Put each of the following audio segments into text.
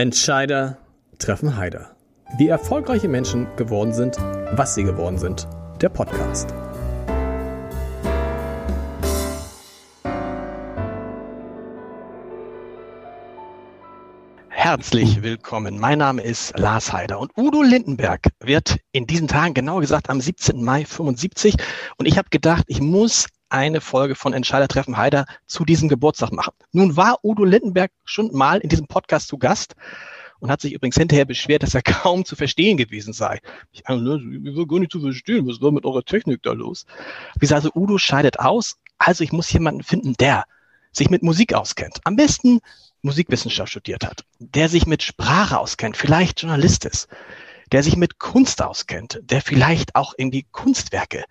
Entscheider treffen Heider. Wie erfolgreiche Menschen geworden sind, was sie geworden sind. Der Podcast. Herzlich willkommen. Mein Name ist Lars Heider und Udo Lindenberg wird in diesen Tagen, genauer gesagt am 17. Mai 75. Und ich habe gedacht, ich muss eine Folge von Entscheidertreffen Heider zu diesem Geburtstag machen. Nun war Udo Lindenberg schon mal in diesem Podcast zu Gast und hat sich übrigens hinterher beschwert, dass er kaum zu verstehen gewesen sei. Ich ne, will gar nicht zu verstehen, was war mit eurer Technik da los? Wie gesagt, also Udo scheidet aus, also ich muss jemanden finden, der sich mit Musik auskennt. Am besten Musikwissenschaft studiert hat, der sich mit Sprache auskennt, vielleicht Journalist ist, der sich mit Kunst auskennt, der vielleicht auch irgendwie Kunstwerke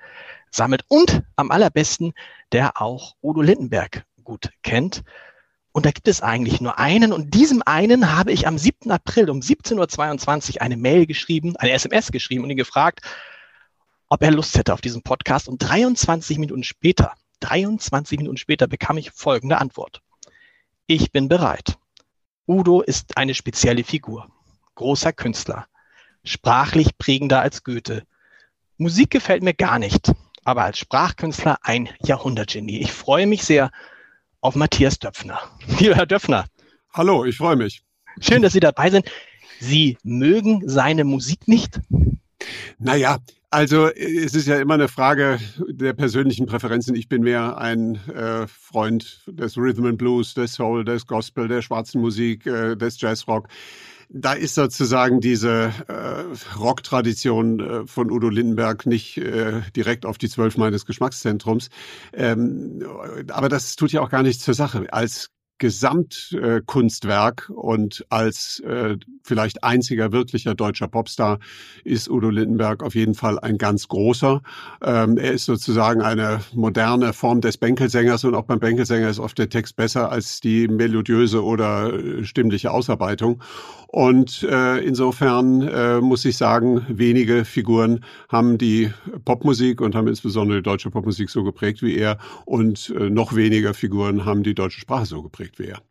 sammelt und am allerbesten, der auch Udo Lindenberg gut kennt. Und da gibt es eigentlich nur einen und diesem einen habe ich am 7. April um 17.22 Uhr eine Mail geschrieben, eine SMS geschrieben und ihn gefragt, ob er Lust hätte auf diesen Podcast. Und 23 Minuten später, 23 Minuten später bekam ich folgende Antwort. Ich bin bereit. Udo ist eine spezielle Figur, großer Künstler, sprachlich prägender als Goethe. Musik gefällt mir gar nicht, aber als Sprachkünstler ein Jahrhundertgenie. Ich freue mich sehr auf Matthias Döpfner. Lieber Herr Döpfner. Hallo, ich freue mich. Schön, dass Sie dabei sind. Sie mögen seine Musik nicht? Naja, also es ist ja immer eine Frage der persönlichen Präferenzen. Ich bin mehr ein äh, Freund des Rhythm and Blues, des Soul, des Gospel, der schwarzen Musik, äh, des Jazzrock. Da ist sozusagen diese äh, Rock-Tradition äh, von Udo Lindenberg nicht äh, direkt auf die Zwölf meines Geschmackszentrums. Ähm, aber das tut ja auch gar nichts zur Sache. Als Gesamtkunstwerk und als äh, vielleicht einziger wirklicher deutscher Popstar ist Udo Lindenberg auf jeden Fall ein ganz großer. Ähm, er ist sozusagen eine moderne Form des Bänkelsängers und auch beim Bänkelsänger ist oft der Text besser als die melodiöse oder äh, stimmliche Ausarbeitung. Und äh, insofern äh, muss ich sagen, wenige Figuren haben die Popmusik und haben insbesondere die deutsche Popmusik so geprägt wie er. Und äh, noch weniger Figuren haben die deutsche Sprache so geprägt wie er.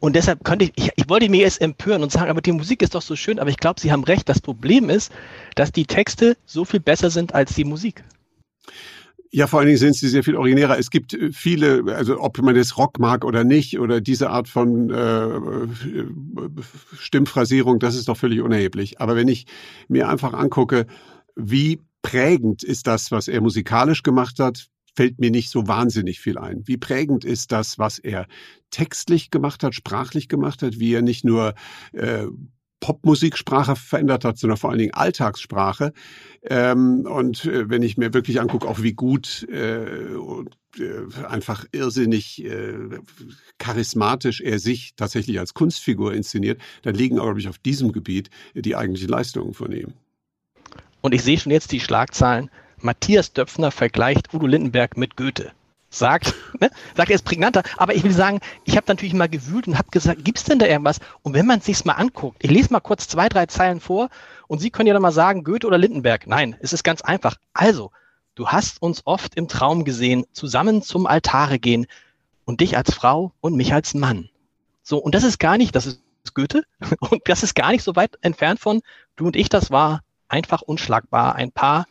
Und deshalb könnte ich, ich, ich wollte mir jetzt empören und sagen, aber die Musik ist doch so schön, aber ich glaube, Sie haben recht. Das Problem ist, dass die Texte so viel besser sind als die Musik. Ja, vor allen Dingen sind sie sehr viel originärer. Es gibt äh, viele, also ob man das Rock mag oder nicht, oder diese Art von äh, Stimmphrasierung, das ist doch völlig unerheblich. Aber wenn ich mir einfach angucke, wie prägend ist das, was er musikalisch gemacht hat, fällt mir nicht so wahnsinnig viel ein. Wie prägend ist das, was er textlich gemacht hat, sprachlich gemacht hat, wie er nicht nur äh, Popmusiksprache verändert hat, sondern vor allen Dingen Alltagssprache. Ähm, und äh, wenn ich mir wirklich angucke, auch wie gut äh, und äh, einfach irrsinnig äh, charismatisch er sich tatsächlich als Kunstfigur inszeniert, dann liegen, glaube ich, auf diesem Gebiet die eigentlichen Leistungen von ihm. Und ich sehe schon jetzt die Schlagzeilen. Matthias Döpfner vergleicht Udo Lindenberg mit Goethe sagt, ne? sagt er ist prägnanter, aber ich will sagen, ich habe natürlich mal gewühlt und habe gesagt, gibt es denn da irgendwas? Und wenn man es sich mal anguckt, ich lese mal kurz zwei, drei Zeilen vor und Sie können ja dann mal sagen, Goethe oder Lindenberg. Nein, es ist ganz einfach. Also, du hast uns oft im Traum gesehen, zusammen zum Altare gehen und dich als Frau und mich als Mann. So, und das ist gar nicht, das ist Goethe und das ist gar nicht so weit entfernt von du und ich, das war einfach unschlagbar, ein Paar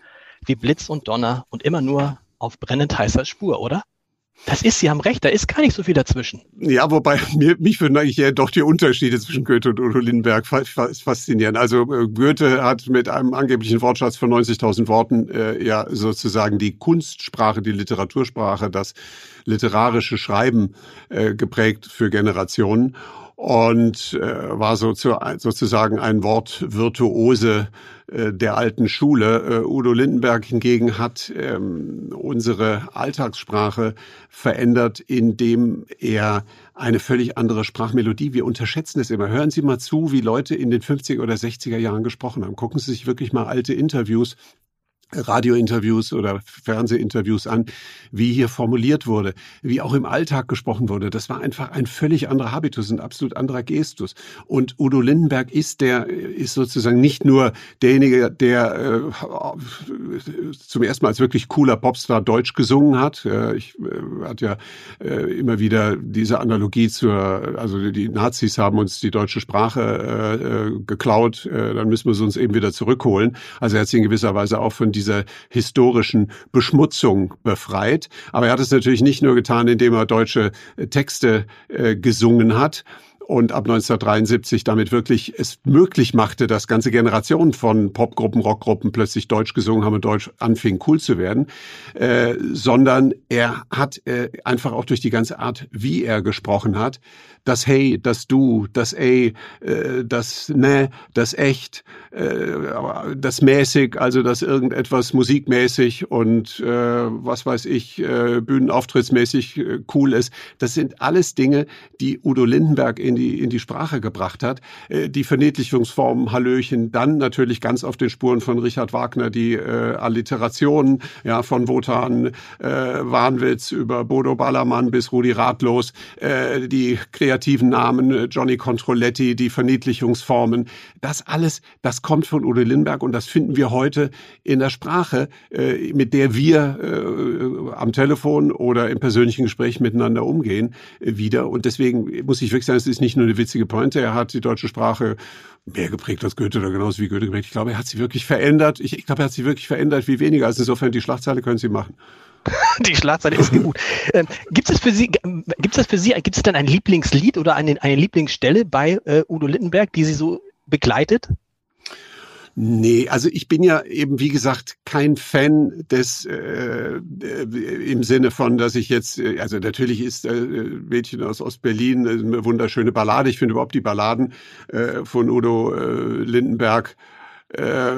wie Blitz und Donner und immer nur auf brennend heißer Spur, oder? Das ist, Sie haben recht, da ist gar nicht so viel dazwischen. Ja, wobei mir, mich würden eigentlich eher doch die Unterschiede zwischen Goethe und Udo Lindenberg faszinieren. Also äh, Goethe hat mit einem angeblichen Wortschatz von 90.000 Worten äh, ja sozusagen die Kunstsprache, die Literatursprache, das literarische Schreiben äh, geprägt für Generationen und äh, war so zu, sozusagen ein Wortvirtuose äh, der alten Schule. Äh, Udo Lindenberg hingegen hat ähm, unsere Alltagssprache verändert, indem er eine völlig andere Sprachmelodie. Wir unterschätzen es immer. Hören Sie mal zu, wie Leute in den 50er oder 60er Jahren gesprochen haben. Gucken Sie sich wirklich mal alte Interviews Radiointerviews oder Fernsehinterviews an, wie hier formuliert wurde, wie auch im Alltag gesprochen wurde. Das war einfach ein völlig anderer Habitus, ein absolut anderer Gestus. Und Udo Lindenberg ist der, ist sozusagen nicht nur derjenige, der äh, zum ersten Mal als wirklich cooler Popstar Deutsch gesungen hat. Ich äh, hat ja äh, immer wieder diese Analogie zur, also die Nazis haben uns die deutsche Sprache äh, äh geklaut, äh, dann müssen wir sie uns eben wieder zurückholen. Also er hat sich in gewisser Weise auch von dieser historischen Beschmutzung befreit. Aber er hat es natürlich nicht nur getan, indem er deutsche äh, Texte äh, gesungen hat, und ab 1973 damit wirklich es möglich machte, dass ganze Generationen von Popgruppen, Rockgruppen plötzlich Deutsch gesungen haben und Deutsch anfing cool zu werden, äh, sondern er hat äh, einfach auch durch die ganze Art, wie er gesprochen hat, das Hey, das Du, das Ey, äh, das Ne, das Echt, äh, das mäßig, also das irgendetwas musikmäßig und äh, was weiß ich, äh, bühnenauftrittsmäßig cool ist. Das sind alles Dinge, die Udo Lindenberg in die, in die Sprache gebracht hat. Äh, die Verniedlichungsformen, Hallöchen, dann natürlich ganz auf den Spuren von Richard Wagner die äh, Alliterationen, ja, von Wotan äh, Wahnwitz über Bodo Ballermann bis Rudi Ratlos, äh, die kreativen Namen, äh, Johnny Controletti, die Verniedlichungsformen. Das alles, das kommt von Udo Lindberg und das finden wir heute in der Sprache, äh, mit der wir am Telefon oder im persönlichen Gespräch miteinander umgehen, wieder. Und deswegen muss ich wirklich sagen, es ist nicht nur eine witzige Pointe, er hat die deutsche Sprache mehr geprägt als Goethe oder genauso wie Goethe geprägt. Ich glaube, er hat sie wirklich verändert. Ich, ich glaube, er hat sie wirklich verändert wie weniger. Also insofern, die Schlagzeile können Sie machen. Die Schlagzeile ist gut. Ähm, gibt es für Sie, gibt es für Sie, gibt es denn ein Lieblingslied oder eine, eine Lieblingsstelle bei äh, Udo Lindenberg, die Sie so begleitet? Nee, also ich bin ja eben, wie gesagt, kein Fan des äh, im Sinne von, dass ich jetzt, äh, also natürlich ist äh, Mädchen aus Ostberlin eine wunderschöne Ballade. Ich finde überhaupt die Balladen äh, von Udo äh, Lindenberg äh,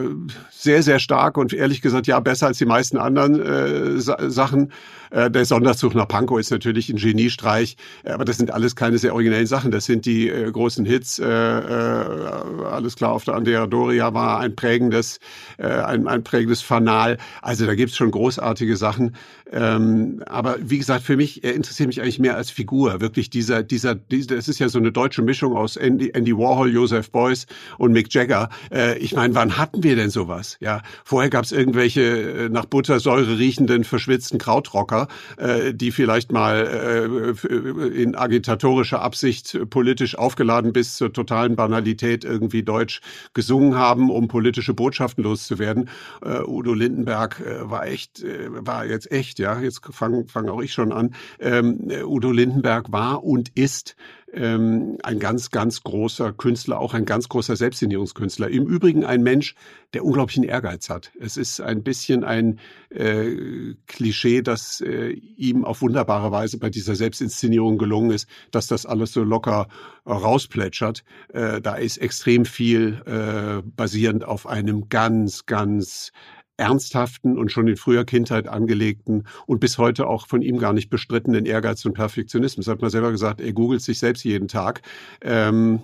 sehr, sehr stark und ehrlich gesagt ja besser als die meisten anderen äh, Sachen. Äh, der Sonderzug nach Pankow ist natürlich ein Geniestreich, äh, aber das sind alles keine sehr originellen Sachen. Das sind die äh, großen Hits. Äh, äh, alles klar, auf der Andrea Doria war ein prägendes, äh, ein, ein prägendes Fanal. Also da gibt's schon großartige Sachen. Ähm, aber wie gesagt, für mich, er interessiert mich eigentlich mehr als Figur. Wirklich dieser, dieser, dieser, es ist ja so eine deutsche Mischung aus Andy, Andy Warhol, Joseph Beuys und Mick Jagger. Äh, ich meine, wann hatten wir denn sowas? Ja, vorher gab's irgendwelche nach Buttersäure riechenden, verschwitzten Krautrocker, äh, die vielleicht mal äh, in agitatorischer Absicht politisch aufgeladen bis zur totalen Banalität irgendwie Deutsch gesungen haben, um politische Botschaften loszuwerden. Äh, Udo Lindenberg äh, war echt, äh, war jetzt echt ja, jetzt fange fang auch ich schon an. Ähm, Udo Lindenberg war und ist ähm, ein ganz, ganz großer Künstler, auch ein ganz großer Selbstsinnierungskünstler. Im Übrigen ein Mensch, der unglaublichen Ehrgeiz hat. Es ist ein bisschen ein äh, Klischee, dass äh, ihm auf wunderbare Weise bei dieser Selbstinszenierung gelungen ist, dass das alles so locker äh, rausplätschert. Da ist extrem viel äh, basierend auf einem ganz, ganz ernsthaften und schon in früher Kindheit angelegten und bis heute auch von ihm gar nicht bestrittenen Ehrgeiz und Perfektionismus. Hat man selber gesagt, er googelt sich selbst jeden Tag. Ähm,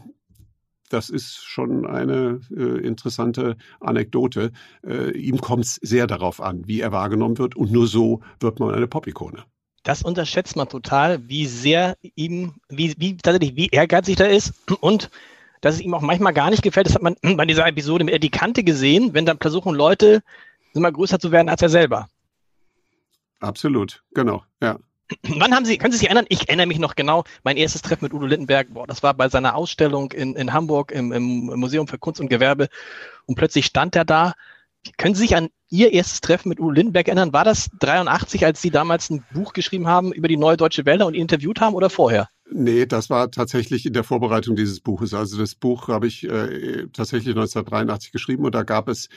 das ist schon eine äh, interessante Anekdote. Äh, ihm kommt es sehr darauf an, wie er wahrgenommen wird und nur so wird man eine Pop-Ikone. Das unterschätzt man total, wie sehr ihm, wie, wie tatsächlich, wie ehrgeizig er ist und dass es ihm auch manchmal gar nicht gefällt. Das hat man bei dieser Episode mit die Kante gesehen, wenn dann versuchen Leute immer größer zu werden als er selber. Absolut, genau, ja. Wann haben Sie, können Sie sich erinnern? Ich erinnere mich noch genau, mein erstes Treffen mit Udo Lindenberg, boah, das war bei seiner Ausstellung in, in Hamburg im, im Museum für Kunst und Gewerbe und plötzlich stand er da. Können Sie sich an Ihr erstes Treffen mit Udo Lindenberg erinnern? War das 83, als Sie damals ein Buch geschrieben haben über die neue Deutsche Welle und ihn interviewt haben oder vorher? Nee, das war tatsächlich in der Vorbereitung dieses Buches. Also das Buch habe ich äh, tatsächlich 1983 geschrieben und da gab es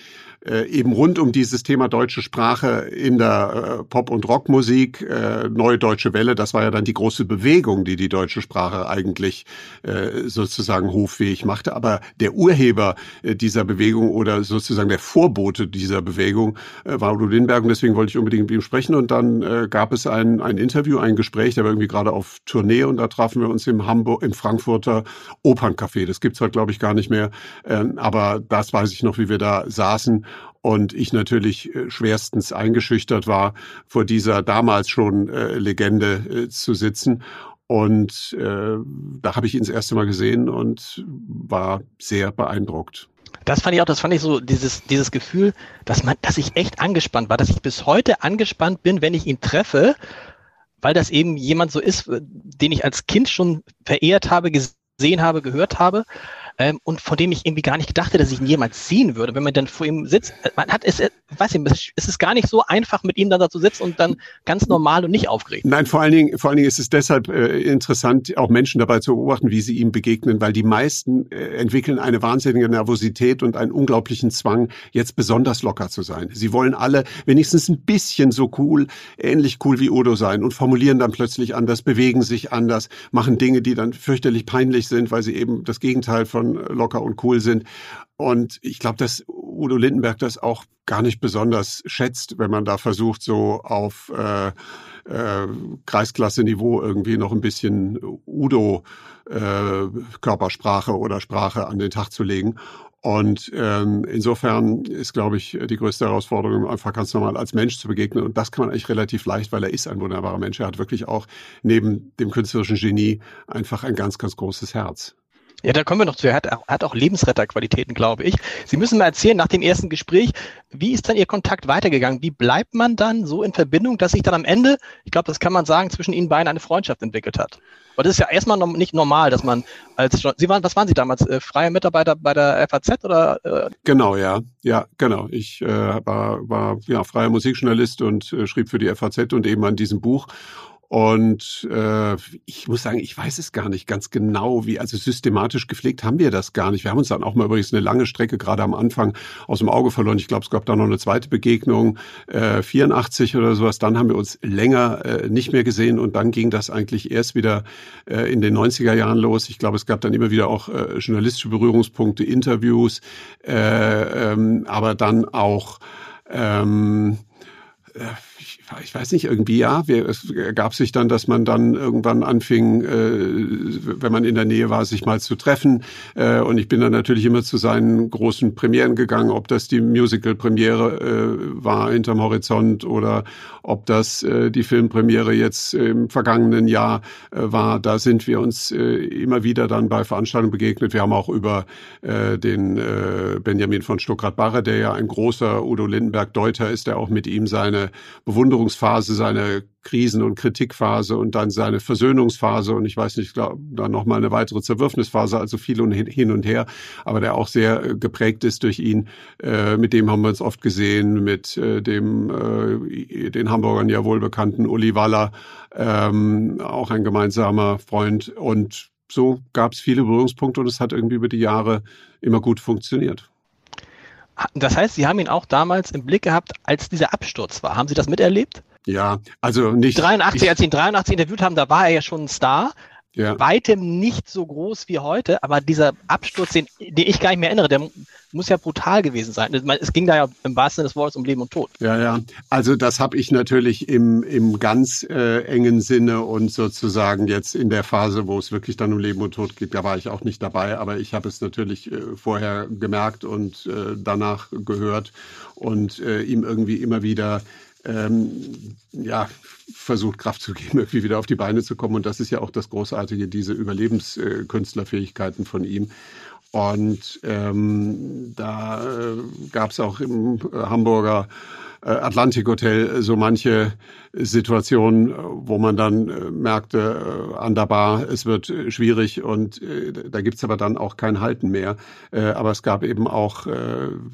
äh, eben rund um dieses Thema deutsche Sprache in der äh, Pop- und Rockmusik, äh, Neue Deutsche Welle, das war ja dann die große Bewegung, die die deutsche Sprache eigentlich äh, sozusagen hoffähig machte. Aber der Urheber äh, dieser Bewegung oder sozusagen der Vorbote dieser Bewegung äh, war Udo Lindberg und deswegen wollte ich unbedingt mit ihm sprechen und dann äh, gab es ein, ein Interview, ein Gespräch, der war irgendwie gerade auf Tournee und da traf trafen wir uns im Hamburg, im Frankfurter Operncafé. Das gibt's heute, glaube ich, gar nicht mehr. Ähm, aber das weiß ich noch, wie wir da saßen und ich natürlich äh, schwerstens eingeschüchtert war, vor dieser damals schon äh, Legende äh, zu sitzen. Und da habe ich ihn das erste Mal gesehen und war sehr beeindruckt. Das fand ich auch, das fand ich so, dieses, dieses Gefühl, dass man, dass ich echt angespannt war, dass ich bis heute angespannt bin, wenn ich ihn treffe, weil das eben jemand so ist, den ich als Kind schon verehrt habe, gesehen habe, gehört habe ähm, und von dem ich irgendwie gar nicht gedacht hätte, dass ich ihn jemals sehen würde. Wenn man dann vor ihm sitzt, äh, man hat es, äh, weiß ich, es ist gar nicht so einfach, mit ihm dann da zu sitzen und dann ganz normal und nicht aufgeregt. Nein, vor allen Dingen, vor allen Dingen ist es deshalb äh, interessant, auch Menschen dabei zu beobachten, wie sie ihm begegnen, weil die meisten äh, entwickeln eine wahnsinnige Nervosität und einen unglaublichen Zwang, jetzt besonders locker zu sein. Sie wollen alle wenigstens ein bisschen so cool, ähnlich cool wie Udo sein und formulieren dann plötzlich anders, bewegen sich anders, machen Dinge, die dann fürchterlich peinlich sind, weil sie eben das Gegenteil von schon locker und cool sind. Und ich glaube, dass Udo Lindenberg das auch gar nicht besonders schätzt, wenn man da versucht, so auf äh, äh, Kreisklasse-Niveau irgendwie noch ein bisschen Udo äh, oder Sprache an den Tag zu legen. Und ähm, insofern ist, glaube ich, die größte Herausforderung, einfach ganz normal als Mensch zu begegnen. Und das kann man eigentlich relativ leicht, weil er ist ein wunderbarer Mensch. Er hat wirklich auch neben dem künstlerischen Genie einfach ein ganz, ganz großes Herz. Ja, da kommen wir noch zu. Er hat, hat auch Lebensretterqualitäten, glaube ich. Sie müssen mal erzählen, nach dem ersten Gespräch, wie ist dann Ihr Kontakt weitergegangen? Wie bleibt man dann so in Verbindung, dass sich dann am Ende, ich glaube, das kann man sagen, zwischen Ihnen beiden eine Freundschaft entwickelt hat? Aber das ist ja erstmal noch nicht normal, dass man als Sie waren, was waren Sie damals? Äh, freie Mitarbeiter bei der FAZ oder? Äh? Genau, ja, ja, genau. Ich äh, war, war ja freier Musikjournalist und äh, schrieb für die FAZ und eben an diesem Buch und äh, ich muss sagen, ich weiß es gar nicht ganz genau, wie, also systematisch gepflegt haben wir das gar nicht. Wir haben uns dann auch mal übrigens eine lange Strecke gerade am Anfang aus dem Auge verloren. Ich glaube, es gab da noch eine zweite Begegnung, äh, 84 oder sowas. Dann haben wir uns länger äh, nicht mehr gesehen und dann ging das eigentlich erst wieder äh, in den 90er Jahren los. Ich glaube, es gab dann immer wieder auch äh, journalistische Berührungspunkte, Interviews, äh, ähm, aber dann auch ähm, äh, ich weiß nicht, irgendwie ja, es ergab sich dann, dass man dann irgendwann anfing, äh, wenn man in der Nähe war, sich mal zu treffen. Äh, und ich bin dann natürlich immer zu seinen großen Premieren gegangen, ob das die Musical-Premiere äh, war hinterm Horizont oder ob das äh, die Filmpremiere jetzt im vergangenen Jahr äh, war. Da sind wir uns äh, immer wieder dann bei Veranstaltungen begegnet. Wir haben auch über äh, den äh, Benjamin von Stuckrad-Barre, der ja ein großer Udo Lindenberg-Deuter ist, der auch mit ihm seine Bewunderung Veränderungsphase, seine Krisen- und Kritikphase und dann seine Versöhnungsphase und ich weiß nicht, ich glaube, dann nochmal eine weitere Zerwürfnisphase, also viel und hin und her, aber der auch sehr äh, geprägt ist durch ihn. Äh, mit dem haben wir uns oft gesehen, mit äh, dem äh, den Hamburgern ja wohl bekannten Uli Waller, ähm, auch ein gemeinsamer Freund und so gab es viele Berührungspunkte und es hat irgendwie über die Jahre immer gut funktioniert. Das heißt, Sie haben ihn auch damals im Blick gehabt, als dieser Absturz war. Haben Sie das miterlebt? Ja, also nicht. 83, ich, als Sie ihn 83 interviewt haben, da war er ja schon ein Star ja. weitem nicht so groß wie heute, aber dieser Absturz, den, den ich gar nicht mehr erinnere, der muss ja brutal gewesen sein. Es ging da ja im wahrsten Sinne des Wortes um Leben und Tod. Ja, ja. Also das habe ich natürlich im, im ganz äh, engen Sinne und sozusagen jetzt in der Phase, wo es wirklich dann um Leben und Tod geht, da war ich auch nicht dabei, aber ich habe es natürlich äh, vorher gemerkt und äh, danach gehört und äh, ihm irgendwie immer wieder ähm, ja, versucht, Kraft zu geben, irgendwie wieder auf die Beine zu kommen. Und das ist ja auch das Großartige, diese Überlebenskünstlerfähigkeiten von ihm. Und ähm, da äh, gab es auch im Hamburger äh, Atlantik Hotel so manche Situation, wo man dann äh, merkte, äh, an der Bar, es wird äh, schwierig und da gibt's aber dann auch kein Halten mehr. Aber es gab eben auch,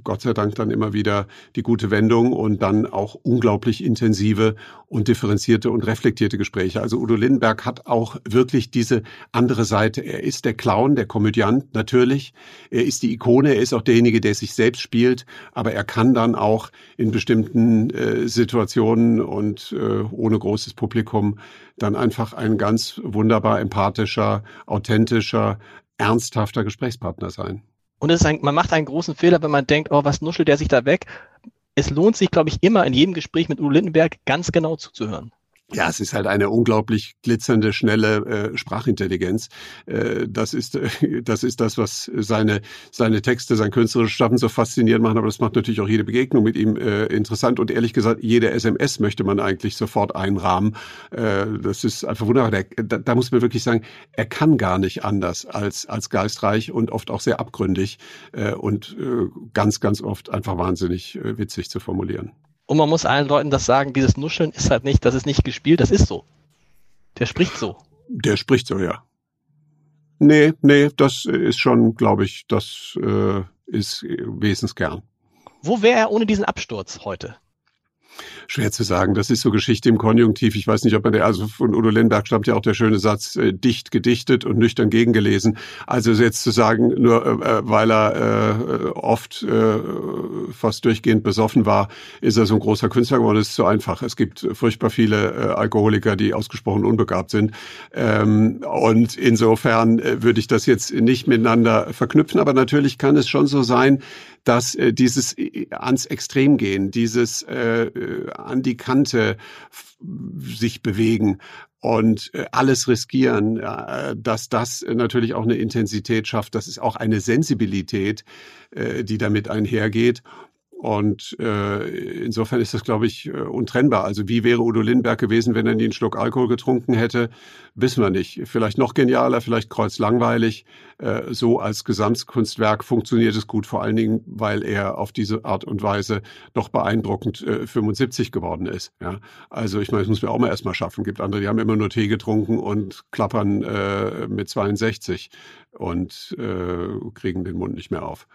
Gott sei Dank, dann immer wieder die gute Wendung und dann auch unglaublich intensive und differenzierte und reflektierte Gespräche. Also Udo Lindenberg hat auch wirklich diese andere Seite. Er ist der Clown, der Komödiant, natürlich. Er ist die Ikone, er ist auch derjenige, der sich selbst spielt, aber er kann dann auch in bestimmten Situationen und ohne großes Publikum dann einfach ein ganz wunderbar empathischer, authentischer, ernsthafter Gesprächspartner sein. Und ein, man macht einen großen Fehler, wenn man denkt, oh, was nuschelt der sich da weg? Es lohnt sich, glaube ich, immer in jedem Gespräch mit Udo Lindenberg ganz genau zuzuhören. Ja, es ist halt eine unglaublich glitzernde, schnelle äh, Sprachintelligenz. Äh, das ist äh, das ist das, was seine seine Texte, sein künstlerisches Schaffen so faszinierend machen. Aber das macht natürlich auch jede Begegnung mit ihm äh, interessant und ehrlich gesagt jede SMS möchte man eigentlich sofort einrahmen. Äh, das ist einfach wunderbar. Der, da, da muss man wirklich sagen, er kann gar nicht anders als als geistreich und oft auch sehr abgründig äh, und äh, ganz ganz oft einfach wahnsinnig äh, witzig zu formulieren. Und man muss allen Leuten das sagen, dieses Nuscheln ist halt nicht, das ist nicht gespielt, das ist so. Der spricht so. Der spricht so, ja. Nee, nee, das ist schon, glaube ich, das äh, ist Wesenskern. Wo wäre er ohne diesen Absturz heute? Schwer zu sagen. Das ist so Geschichte im Konjunktiv. Ich weiß nicht, ob man der, also von Udo Lindenberg stammt ja auch der schöne Satz, äh, dicht gedichtet und nüchtern gegengelesen. Also jetzt zu sagen, nur äh, äh weil er äh, oft äh, fast durchgehend besoffen war, ist er so ein großer Künstler geworden, das ist zu einfach. Es gibt furchtbar viele äh, Alkoholiker, die ausgesprochen unbegabt sind. Ähm, und insofern äh, würde ich das jetzt nicht miteinander verknüpfen. Aber natürlich kann es schon so sein, dass äh, dieses äh, ans Extrem gehen, dieses äh, äh, an die Kante sich bewegen und äh, alles riskieren, dass das natürlich auch eine Intensität schafft, das ist auch eine Sensibilität, äh, die damit einhergeht. Und äh, insofern ist das, glaube ich, äh, untrennbar. Also wie wäre Udo Lindenberg gewesen, wenn er nie einen Schluck Alkohol getrunken hätte, wissen wir nicht. Vielleicht noch genialer, vielleicht kreuzlangweilig. Äh, so als Gesamtkunstwerk funktioniert es gut, vor allen Dingen, weil er auf diese Art und Weise doch beeindruckend äh, 75 geworden ist. Ja? Also ich meine, das muss man auch mal erstmal schaffen. Es gibt andere, die haben immer nur Tee getrunken und klappern äh, mit 62 und äh, kriegen den Mund nicht mehr auf.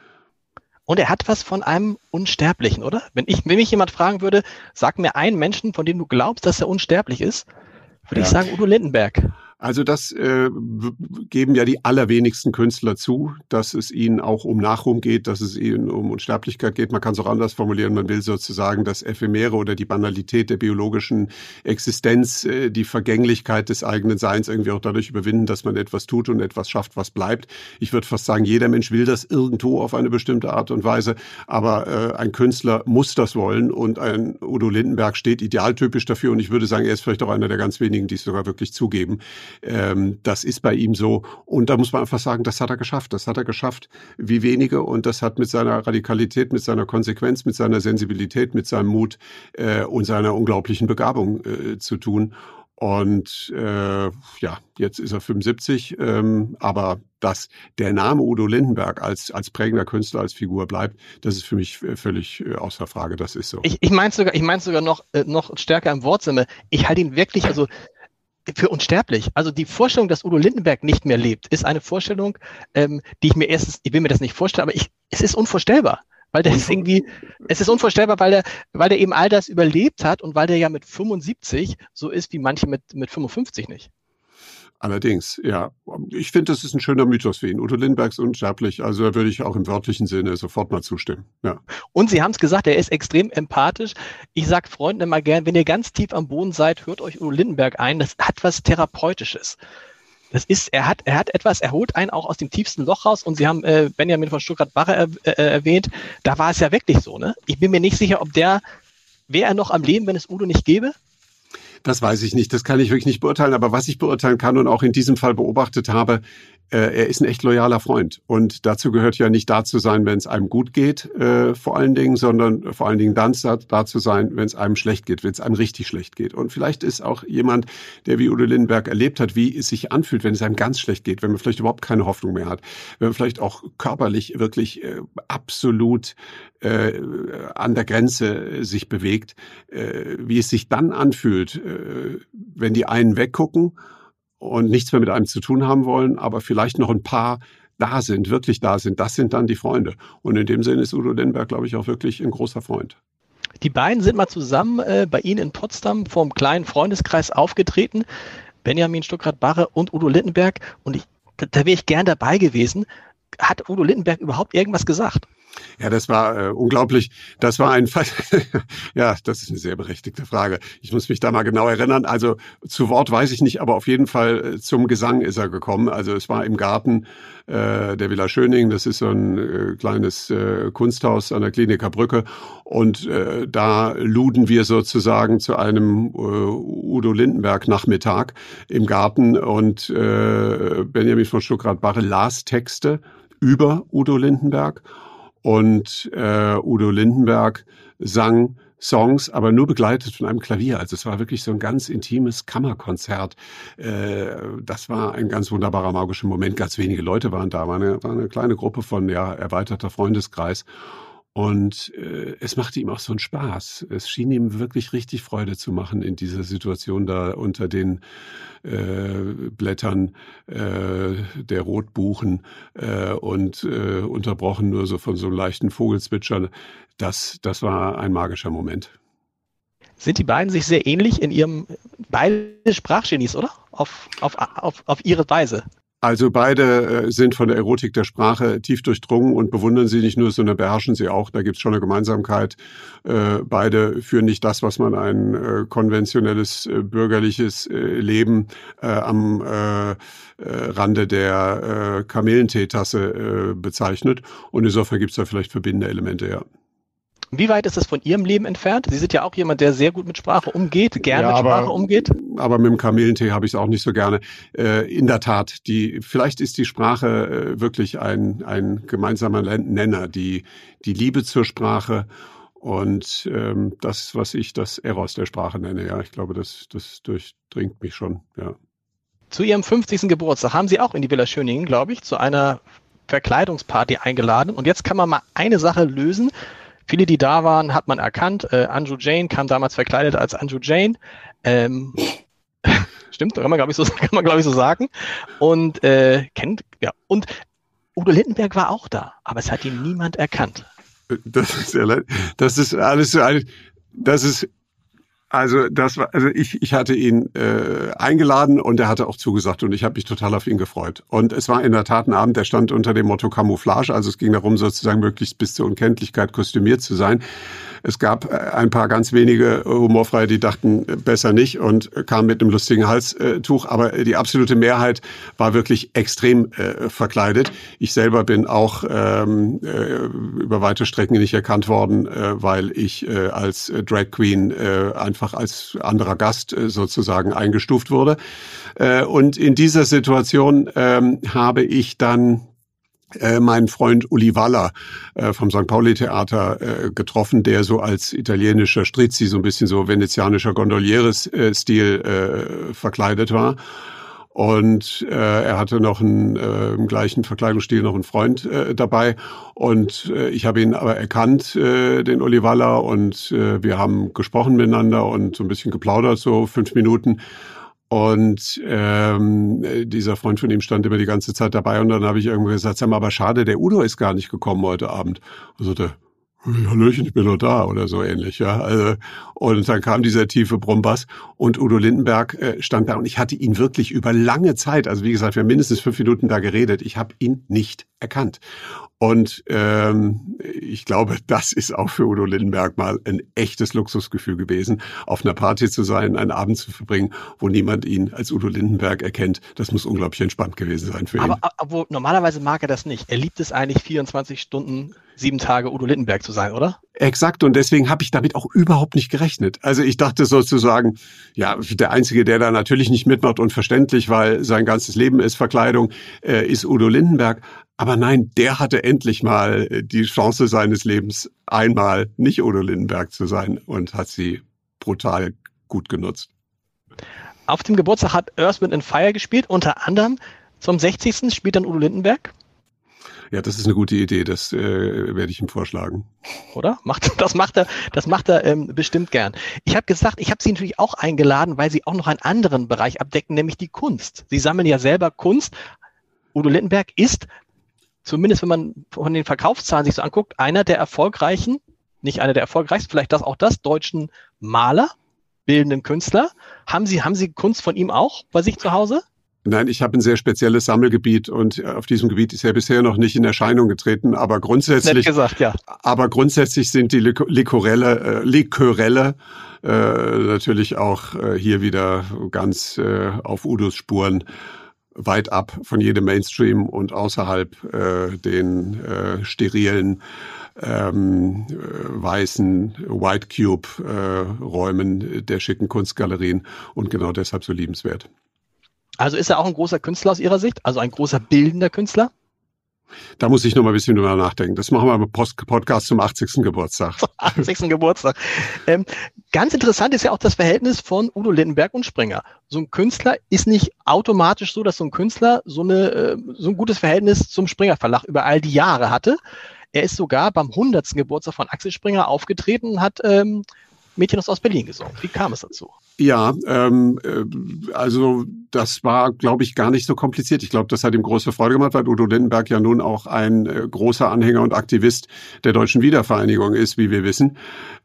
Und er hat was von einem Unsterblichen, oder? Wenn ich, wenn mich jemand fragen würde, sag mir einen Menschen, von dem du glaubst, dass er unsterblich ist, würde ja. ich sagen Udo Lindenberg. Also das äh, geben ja die allerwenigsten Künstler zu, dass es ihnen auch um Nachruhm geht, dass es ihnen um Unsterblichkeit geht. Man kann es auch anders formulieren. Man will sozusagen das Ephemere oder die Banalität der biologischen Existenz, äh, die Vergänglichkeit des eigenen Seins irgendwie auch dadurch überwinden, dass man etwas tut und etwas schafft, was bleibt. Ich würde fast sagen, jeder Mensch will das irgendwo auf eine bestimmte Art und Weise, aber äh, ein Künstler muss das wollen und ein Udo Lindenberg steht idealtypisch dafür und ich würde sagen, er ist vielleicht auch einer der ganz wenigen, die es sogar wirklich zugeben ähm, das ist bei ihm so. Und da muss man einfach sagen, das hat er geschafft. Das hat er geschafft wie wenige. Und das hat mit seiner Radikalität, mit seiner Konsequenz, mit seiner Sensibilität, mit seinem Mut äh, und seiner unglaublichen Begabung äh, zu tun. Und äh, ja, jetzt ist er 75, ähm, aber dass der Name Udo Lindenberg als, als prägender Künstler, als Figur bleibt, das ist für mich völlig äh, außer Frage. Das ist so. Ich, ich meine sogar, ich meine sogar noch, äh, noch stärker im Wortsinne. Ich halte ihn wirklich, also für unsterblich. Also die Vorstellung, dass Udo Lindenberg nicht mehr lebt, ist eine Vorstellung, ähm, die ich mir erstens, ich will mir das nicht vorstellen, aber ich, es ist unvorstellbar. Weil der ist irgendwie, es ist unvorstellbar, weil der, weil der eben all das überlebt hat und weil der ja mit 75 so ist wie manche mit, mit 55 nicht. Allerdings, ja. Ich finde, das ist ein schöner Mythos für ihn. Udo Lindberg ist unsterblich, also da würde ich auch im wörtlichen Sinne sofort mal zustimmen. Ja. Und Sie haben es gesagt, er ist extrem empathisch. Ich sage Freunden immer gern, wenn ihr ganz tief am Boden seid, hört euch Udo Lindenberg ein. Das hat was Therapeutisches. Das ist, er hat, er hat etwas, er holt einen auch aus dem tiefsten Loch raus und Sie haben äh, Benjamin von Stuttgart-Barre er, äh, erwähnt, da war es ja wirklich so, ne? Ich bin mir nicht sicher, ob der, wäre er noch am Leben, wenn es Udo nicht gäbe? Das weiß ich nicht, das kann ich wirklich nicht beurteilen. Aber was ich beurteilen kann und auch in diesem Fall beobachtet habe, äh, er ist ein echt loyaler Freund. Und dazu gehört ja nicht da zu sein, wenn es einem gut geht, äh, vor allen Dingen, sondern vor allen Dingen dann da zu sein, wenn es einem schlecht geht, wenn es einem richtig schlecht geht. Und vielleicht ist auch jemand, der wie Udo Lindenberg erlebt hat, wie es sich anfühlt, wenn es einem ganz schlecht geht, wenn man vielleicht überhaupt keine Hoffnung mehr hat, wenn man vielleicht auch körperlich wirklich äh, absolut äh, an der Grenze sich bewegt, äh, wie es sich dann anfühlt, äh, wenn die einen weggucken und nichts mehr mit einem zu tun haben wollen, aber vielleicht noch ein paar da sind, wirklich da sind, das sind dann die Freunde. Und in dem Sinne ist Udo Lindenberg, glaube ich, auch wirklich ein großer Freund. Die beiden sind mal zusammen äh, bei Ihnen in Potsdam vom kleinen Freundeskreis aufgetreten. Benjamin Stuckrad-Barre und Udo Lindenberg. Und ich, da, da wäre ich gern dabei gewesen. Hat Udo Lindenberg überhaupt irgendwas gesagt? Ja, das war äh, unglaublich. Das war ein Fall. ja, das ist eine sehr berechtigte Frage. Ich muss mich da mal genau erinnern. Also zu Wort weiß ich nicht, aber auf jeden Fall äh, zum Gesang ist er gekommen. Also es war im Garten äh, der Villa Schöning. Das ist so ein äh, kleines äh, Kunsthaus an der Kliniker Brücke. Und äh, da luden wir sozusagen zu einem äh, Udo Lindenberg Nachmittag im Garten und äh, Benjamin von Stuckrad-Barre las Texte über Udo Lindenberg und äh, Udo Lindenberg sang Songs, aber nur begleitet von einem Klavier. Also es war wirklich so ein ganz intimes Kammerkonzert. Äh, das war ein ganz wunderbarer magischer Moment. Ganz wenige Leute waren da, war eine, war eine kleine Gruppe von ja erweiterter Freundeskreis. Und äh, es machte ihm auch so einen Spaß. Es schien ihm wirklich richtig Freude zu machen in dieser Situation da unter den äh, Blättern äh, der Rotbuchen äh, und äh, unterbrochen nur so von so leichten Vogelzwitschern. Das, das war ein magischer Moment. Sind die beiden sich sehr ähnlich in ihrem, beide Sprachgenies, oder? Auf, auf, auf, auf ihre Weise. Also beide äh, sind von der Erotik der Sprache tief durchdrungen und bewundern sie nicht nur, sondern beherrschen sie auch. Da gibt es schon eine Gemeinsamkeit. Äh, beide führen nicht das, was man ein äh, konventionelles bürgerliches Leben am Rande der Kamillenteetasse bezeichnet. Und insofern gibt es da vielleicht verbindende Elemente, ja. Wie weit ist das von Ihrem Leben entfernt? Sie sind ja auch jemand, der sehr gut mit Sprache umgeht, gerne ja, mit aber, Sprache umgeht. Aber mit dem Kamillentee habe ich es auch nicht so gerne. Äh, in der Tat, die, vielleicht ist die Sprache äh, wirklich ein, ein gemeinsamer Nenner, die, die Liebe zur Sprache und ähm, das, was ich das Eros der Sprache nenne. Ja, ich glaube, das, das durchdringt mich schon, ja. Zu Ihrem 50. Geburtstag haben Sie auch in die Villa Schöningen, glaube ich, zu einer Verkleidungsparty eingeladen. Und jetzt kann man mal eine Sache lösen. Viele, die da waren, hat man erkannt. Äh, Anju Jane kam damals verkleidet als Anju Jane. Ähm, stimmt, kann man glaube ich so, kann man glaube ich so sagen. Und äh, kennt ja und Udo Lindenberg war auch da, aber es hat ihn niemand erkannt. Das ist. Das ist alles so ein, das ist also das war, also ich, ich hatte ihn äh, eingeladen und er hatte auch zugesagt und ich habe mich total auf ihn gefreut. Und es war in der Tat ein Abend, der stand unter dem Motto Camouflage, also es ging darum, sozusagen möglichst bis zur Unkenntlichkeit kostümiert zu sein. Es gab äh, ein paar ganz wenige Humorfreie, die dachten, äh, besser nicht und kamen mit einem lustigen Halstuch. Aber die absolute Mehrheit war wirklich extrem äh, verkleidet. Ich selber bin auch ähm, äh, über weite Strecken nicht erkannt worden, äh, weil ich äh, als Drag Queen äh, einfach als anderer Gast äh, sozusagen eingestuft wurde. Äh, und in dieser Situation ähm, habe ich dann äh, meinen Freund Uli Waller äh, vom St. Pauli Theater äh, getroffen, der so als italienischer Strizzi, so ein bisschen so venezianischer Gondolieres-Stil äh, verkleidet war. Und äh, er hatte noch einen, äh, im gleichen Verkleidungsstil noch einen Freund äh, dabei. Und äh, ich habe ihn aber erkannt, äh, den Waller, und äh, wir haben gesprochen miteinander und so ein bisschen geplaudert, so fünf Minuten. Und ähm, dieser Freund von ihm stand immer die ganze Zeit dabei und dann habe ich irgendwo gesagt, sag mal, aber schade, der Udo ist gar nicht gekommen heute Abend. Also der, Hallöchen, ich bin nur da oder so ähnlich, ja. Also, und dann kam dieser tiefe Brummbass und Udo Lindenberg äh, stand da und ich hatte ihn wirklich über lange Zeit, also wie gesagt, wir haben mindestens fünf Minuten da geredet, ich habe ihn nicht erkannt. Und ähm, ich glaube, das ist auch für Udo Lindenberg mal ein echtes Luxusgefühl gewesen, auf einer Party zu sein, einen Abend zu verbringen, wo niemand ihn als Udo Lindenberg erkennt. Das muss unglaublich entspannt gewesen sein für aber, ihn. Aber normalerweise mag er das nicht. Er liebt es eigentlich 24 Stunden, sieben Tage Udo Lindenberg zu sein, oder? Exakt, und deswegen habe ich damit auch überhaupt nicht gerechnet. Also ich dachte sozusagen, ja, der Einzige, der da natürlich nicht mitmacht und verständlich, weil sein ganzes Leben ist Verkleidung, äh, ist Udo Lindenberg. Aber nein, der hatte endlich mal äh, die Chance seines Lebens, einmal nicht Udo Lindenberg zu sein und hat sie brutal gut genutzt. Auf dem Geburtstag hat Earth, Wind Fire gespielt, unter anderem zum 60. spielt dann Udo Lindenberg. Ja, das ist eine gute Idee. Das äh, werde ich ihm vorschlagen. Oder? Macht, das macht er, das macht er ähm, bestimmt gern. Ich habe gesagt, ich habe Sie natürlich auch eingeladen, weil Sie auch noch einen anderen Bereich abdecken, nämlich die Kunst. Sie sammeln ja selber Kunst. Udo Lindenberg ist zumindest wenn man von den Verkaufszahlen sich so anguckt, einer der erfolgreichen, nicht einer der erfolgreichsten, vielleicht das auch das, deutschen Maler, bildenden Künstler. Haben Sie, haben Sie Kunst von ihm auch bei sich zu Hause? Nein, ich habe ein sehr spezielles Sammelgebiet und auf diesem Gebiet ist er bisher noch nicht in Erscheinung getreten, aber grundsätzlich, gesagt, ja. aber grundsätzlich sind die Likorelle, äh, Likörelle äh, natürlich auch äh, hier wieder ganz äh, auf Udos Spuren weit ab von jedem Mainstream und außerhalb äh, den äh, sterilen ähm, äh, weißen White Cube äh, Räumen der schicken Kunstgalerien und genau deshalb so liebenswert. Also ist er auch ein großer Künstler aus Ihrer Sicht? Also ein großer bildender Künstler? Da muss ich noch mal ein bisschen drüber nachdenken. Das machen wir im Podcast zum 80. Geburtstag. Zum 80. Geburtstag. Ähm, ganz interessant ist ja auch das Verhältnis von Udo Lindenberg und Springer. So ein Künstler ist nicht automatisch so, dass so ein Künstler so, eine, äh, so ein gutes Verhältnis zum Springer Verlag über all die Jahre hatte. Er ist sogar beim 100. Geburtstag von Axel Springer aufgetreten und hat ähm, Mädchen aus Berlin gesungen. Wie kam es dazu? Ja, ähm, äh, also das war, glaube ich, gar nicht so kompliziert. Ich glaube, das hat ihm große Freude gemacht, weil Udo Lindenberg ja nun auch ein äh, großer Anhänger und Aktivist der deutschen Wiedervereinigung ist, wie wir wissen,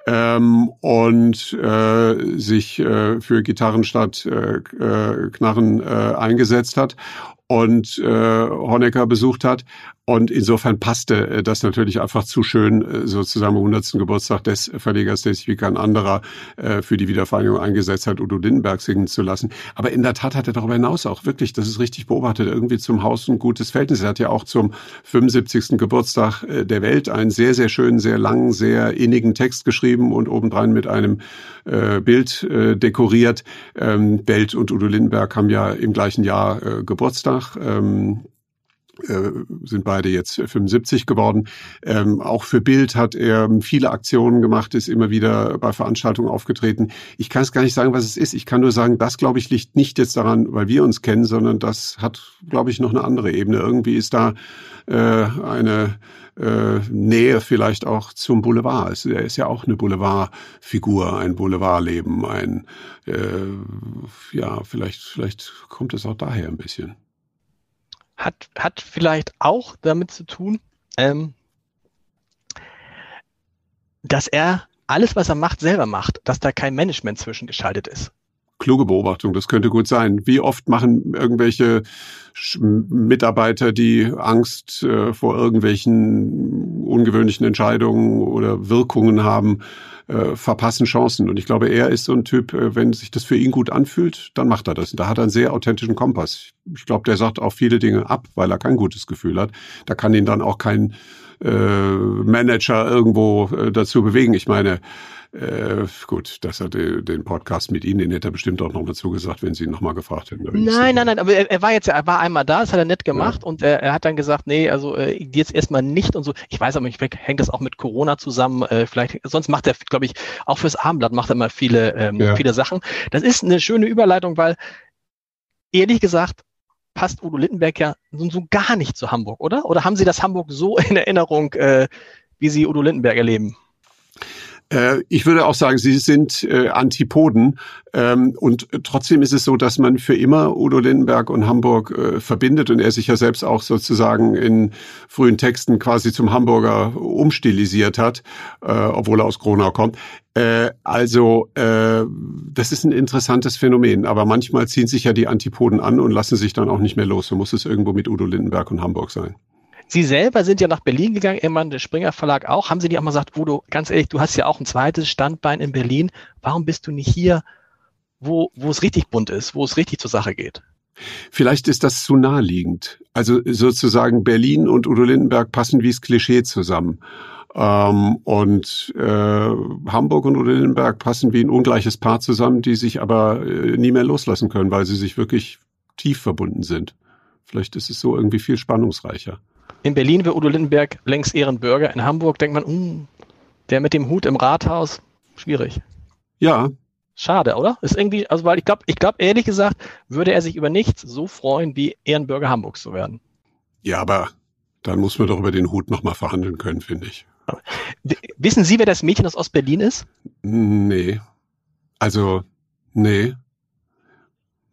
ähm, und äh, sich äh, für Gitarren statt äh, Knarren äh, eingesetzt hat und äh, Honecker besucht hat. Und insofern passte äh, das natürlich einfach zu schön, äh, sozusagen am 100. Geburtstag des Verlegers, der sich wie kein anderer äh, für die Wiedervereinigung eingesetzt hat, Udo Lindenberg singen zu lassen. Aber in der Tat hat er darüber hinaus auch wirklich, das ist richtig beobachtet, irgendwie zum Haus ein gutes Verhältnis. Er hat ja auch zum 75. Geburtstag der Welt einen sehr, sehr schönen, sehr langen, sehr innigen Text geschrieben und obendrein mit einem äh, Bild äh, dekoriert. Ähm, Welt und Udo Lindenberg haben ja im gleichen Jahr äh, Geburtstag. Äh, sind beide jetzt 75 geworden. Ähm, auch für Bild hat er viele Aktionen gemacht, ist immer wieder bei Veranstaltungen aufgetreten. Ich kann es gar nicht sagen, was es ist. Ich kann nur sagen, das, glaube ich, liegt nicht jetzt daran, weil wir uns kennen, sondern das hat, glaube ich, noch eine andere Ebene. Irgendwie ist da äh, eine äh, Nähe vielleicht auch zum Boulevard. Er ist ja auch eine Boulevardfigur, ein Boulevardleben, ein äh, ja, vielleicht, vielleicht kommt es auch daher ein bisschen hat, hat vielleicht auch damit zu tun, ähm, dass er alles, was er macht, selber macht, dass da kein Management zwischengeschaltet ist. Kluge Beobachtung, das könnte gut sein. Wie oft machen irgendwelche Mitarbeiter, die Angst äh, vor irgendwelchen ungewöhnlichen Entscheidungen oder Wirkungen haben, äh, verpassen Chancen. Und ich glaube, er ist so ein Typ, äh, wenn sich das für ihn gut anfühlt, dann macht er das. Und da hat er einen sehr authentischen Kompass. Ich glaube, der sagt auch viele Dinge ab, weil er kein gutes Gefühl hat. Da kann ihn dann auch kein äh, Manager irgendwo äh, dazu bewegen. Ich meine, äh, gut, das hat den Podcast mit Ihnen, den hätte er bestimmt auch noch dazu gesagt, wenn Sie ihn nochmal gefragt hätten. Nein, nein, nein, aber er, er, war jetzt, er war einmal da, das hat er nett gemacht ja. und er, er, hat dann gesagt, nee, also äh, jetzt erstmal nicht und so. Ich weiß aber nicht, hängt das auch mit Corona zusammen. Äh, vielleicht, sonst macht er, glaube ich, auch fürs Abendblatt macht er mal viele, ähm, ja. viele Sachen. Das ist eine schöne Überleitung, weil ehrlich gesagt, passt Udo Littenberg ja so, so, gar nicht zu Hamburg, oder? Oder haben Sie das Hamburg so in Erinnerung, äh, wie Sie Udo Littenberg erleben? Äh, ich würde auch sagen, sie sind äh, Antipoden. Ähm, und trotzdem ist es so, dass man für immer Udo Lindenberg und Hamburg äh, verbindet und er sich ja selbst auch sozusagen in frühen Texten quasi zum Hamburger umstilisiert hat, obwohl er aus Gronau kommt. Also das ist ein interessantes Phänomen, aber manchmal ziehen sich ja die Antipoden an und lassen sich dann auch nicht mehr los. So muss es irgendwo mit Udo Lindenberg und Hamburg sein. Sie selber sind ja nach Berlin gegangen, irgendwann der Springer Verlag auch. Haben Sie die auch mal gesagt, Udo, ganz ehrlich, du hast ja auch ein zweites Standbein in Berlin. Warum bist du nicht hier, wo, wo es richtig bunt ist, wo es richtig zur Sache geht? Vielleicht ist das zu naheliegend. Also sozusagen Berlin und Udo Lindenberg passen wie das Klischee zusammen. Ähm, und äh, Hamburg und Udo Lindenberg passen wie ein ungleiches Paar zusammen, die sich aber äh, nie mehr loslassen können, weil sie sich wirklich tief verbunden sind. Vielleicht ist es so irgendwie viel spannungsreicher. In Berlin wäre Udo Lindenberg längst Ehrenbürger. In Hamburg denkt man, uh, der mit dem Hut im Rathaus, schwierig. Ja. Schade, oder? Ist irgendwie, also weil ich glaube, ich glaube ehrlich gesagt, würde er sich über nichts so freuen, wie Ehrenbürger Hamburgs zu werden. Ja, aber dann muss man doch über den Hut nochmal verhandeln können, finde ich. Wissen Sie, wer das Mädchen aus Ostberlin ist? Nee. Also, nee.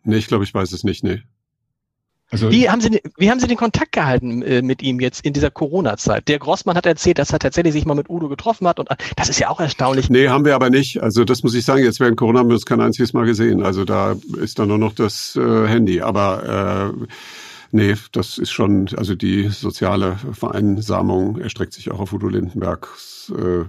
Nee, ich glaube, ich weiß es nicht, nee. Also wie, haben Sie, wie haben Sie den Kontakt gehalten äh, mit ihm jetzt in dieser Corona-Zeit? Der Grossmann hat erzählt, dass er tatsächlich sich mal mit Udo getroffen hat und das ist ja auch erstaunlich. Nee, haben wir aber nicht. Also das muss ich sagen, jetzt während Corona haben wir uns kein einziges Mal gesehen. Also da ist dann nur noch das äh, Handy. Aber äh, nee, das ist schon, also die soziale Vereinsamung erstreckt sich auch auf Udo Lindenbergs äh,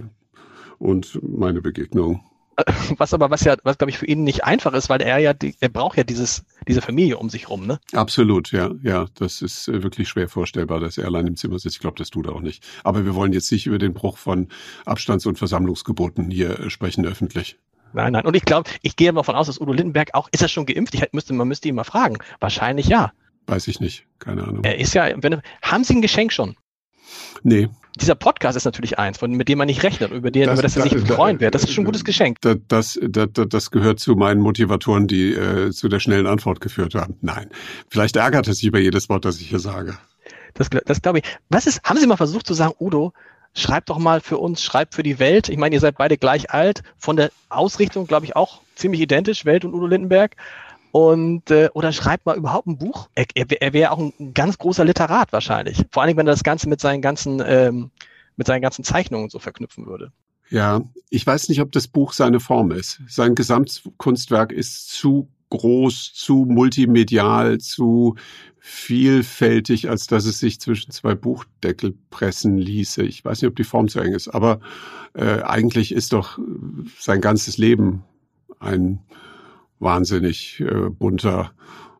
und meine Begegnung. was aber was ja, was glaube ich für ihn nicht einfach ist, weil er ja, die, er braucht ja dieses, diese Familie um sich rum, ne? Absolut, ja, ja, das ist äh, wirklich schwer vorstellbar, dass er allein im Zimmer sitzt. Ich glaube, das tut er auch nicht. Aber wir wollen jetzt nicht über den Bruch von Abstands- und Versammlungsgeboten hier äh, sprechen öffentlich. Nein, nein. Und ich glaube, ich gehe davon aus, dass Udo Lindenberg auch, ist er schon geimpft? Ich müsste, man müsste ihn mal fragen. Wahrscheinlich ja. Weiß ich nicht, keine Ahnung. Er ist ja, wenn, haben Sie ein Geschenk schon? Nee, dieser Podcast ist natürlich eins, von, mit dem man nicht rechnet, über, den, das, über das er sich freuen wird. Das ist schon ein gutes Geschenk. Das, das, das, das gehört zu meinen Motivatoren, die äh, zu der schnellen Antwort geführt haben. Nein. Vielleicht ärgert es sich über jedes Wort, das ich hier sage. Das, das glaube ich. Was ist, haben Sie mal versucht zu sagen, Udo, schreib doch mal für uns, schreib für die Welt. Ich meine, ihr seid beide gleich alt, von der Ausrichtung, glaube ich, auch ziemlich identisch, Welt und Udo Lindenberg. Und äh, oder schreibt mal überhaupt ein Buch. Er, er, er wäre auch ein ganz großer Literat wahrscheinlich. Vor allem, wenn er das Ganze mit seinen ganzen ähm, mit seinen ganzen Zeichnungen so verknüpfen würde. Ja, ich weiß nicht, ob das Buch seine Form ist. Sein Gesamtkunstwerk ist zu groß, zu multimedial, zu vielfältig, als dass es sich zwischen zwei Buchdeckel pressen ließe. Ich weiß nicht, ob die Form zu eng ist, aber äh, eigentlich ist doch sein ganzes Leben ein wahnsinnig äh, bunter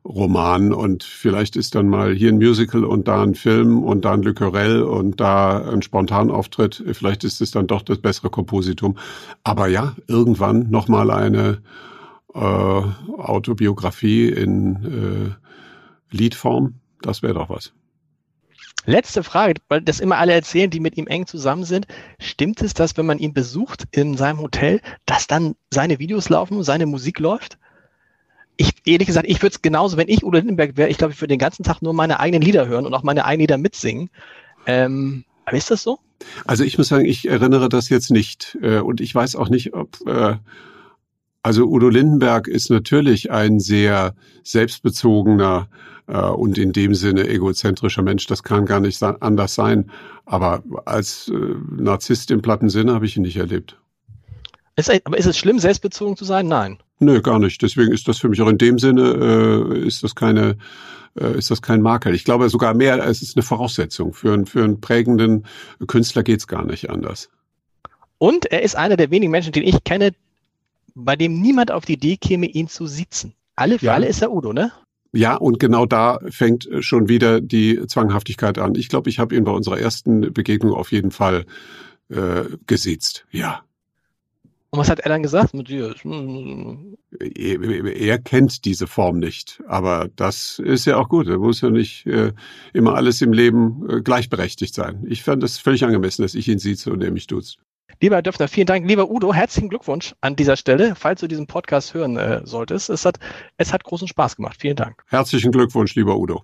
Roman und vielleicht ist dann mal hier ein Musical und da ein Film und da ein Le und da ein Spontanauftritt. Vielleicht ist es dann doch das bessere Kompositum. Aber ja, irgendwann nochmal eine äh, Autobiografie in äh, Liedform, das wäre doch was. Letzte Frage, weil das immer alle erzählen, die mit ihm eng zusammen sind. Stimmt es, dass wenn man ihn besucht in seinem Hotel, dass dann seine Videos laufen, seine Musik läuft? Ich, ehrlich gesagt, ich würde es genauso, wenn ich Udo Lindenberg wäre, ich glaube, ich würde den ganzen Tag nur meine eigenen Lieder hören und auch meine eigenen Lieder mitsingen. Ähm, aber ist das so? Also ich muss sagen, ich erinnere das jetzt nicht. Äh, und ich weiß auch nicht, ob, äh, also Udo Lindenberg ist natürlich ein sehr selbstbezogener äh, und in dem Sinne egozentrischer Mensch. Das kann gar nicht anders sein. Aber als Narzisst im platten Sinne habe ich ihn nicht erlebt. Ist, aber ist es schlimm, selbstbezogen zu sein? Nein. Nö, gar nicht. Deswegen ist das für mich auch in dem Sinne, äh, ist das keine, äh, ist das kein Makel. Ich glaube sogar mehr, es ist eine Voraussetzung. Für, einen für einen prägenden Künstler geht's gar nicht anders. Und er ist einer der wenigen Menschen, den ich kenne, bei dem niemand auf die Idee käme, ihn zu sitzen. Alle für ja. alle ist er Udo, ne? Ja, und genau da fängt schon wieder die Zwanghaftigkeit an. Ich glaube, ich habe ihn bei unserer ersten Begegnung auf jeden Fall äh, gesitzt. Ja. Und was hat er dann gesagt mit dir? Er, er kennt diese Form nicht, aber das ist ja auch gut. Er muss ja nicht äh, immer alles im Leben äh, gleichberechtigt sein. Ich fand es völlig angemessen, dass ich ihn sieze und er mich duzt. Lieber Herr Döpfner, vielen Dank. Lieber Udo, herzlichen Glückwunsch an dieser Stelle, falls du diesen Podcast hören äh, solltest. Es hat, es hat großen Spaß gemacht. Vielen Dank. Herzlichen Glückwunsch, lieber Udo.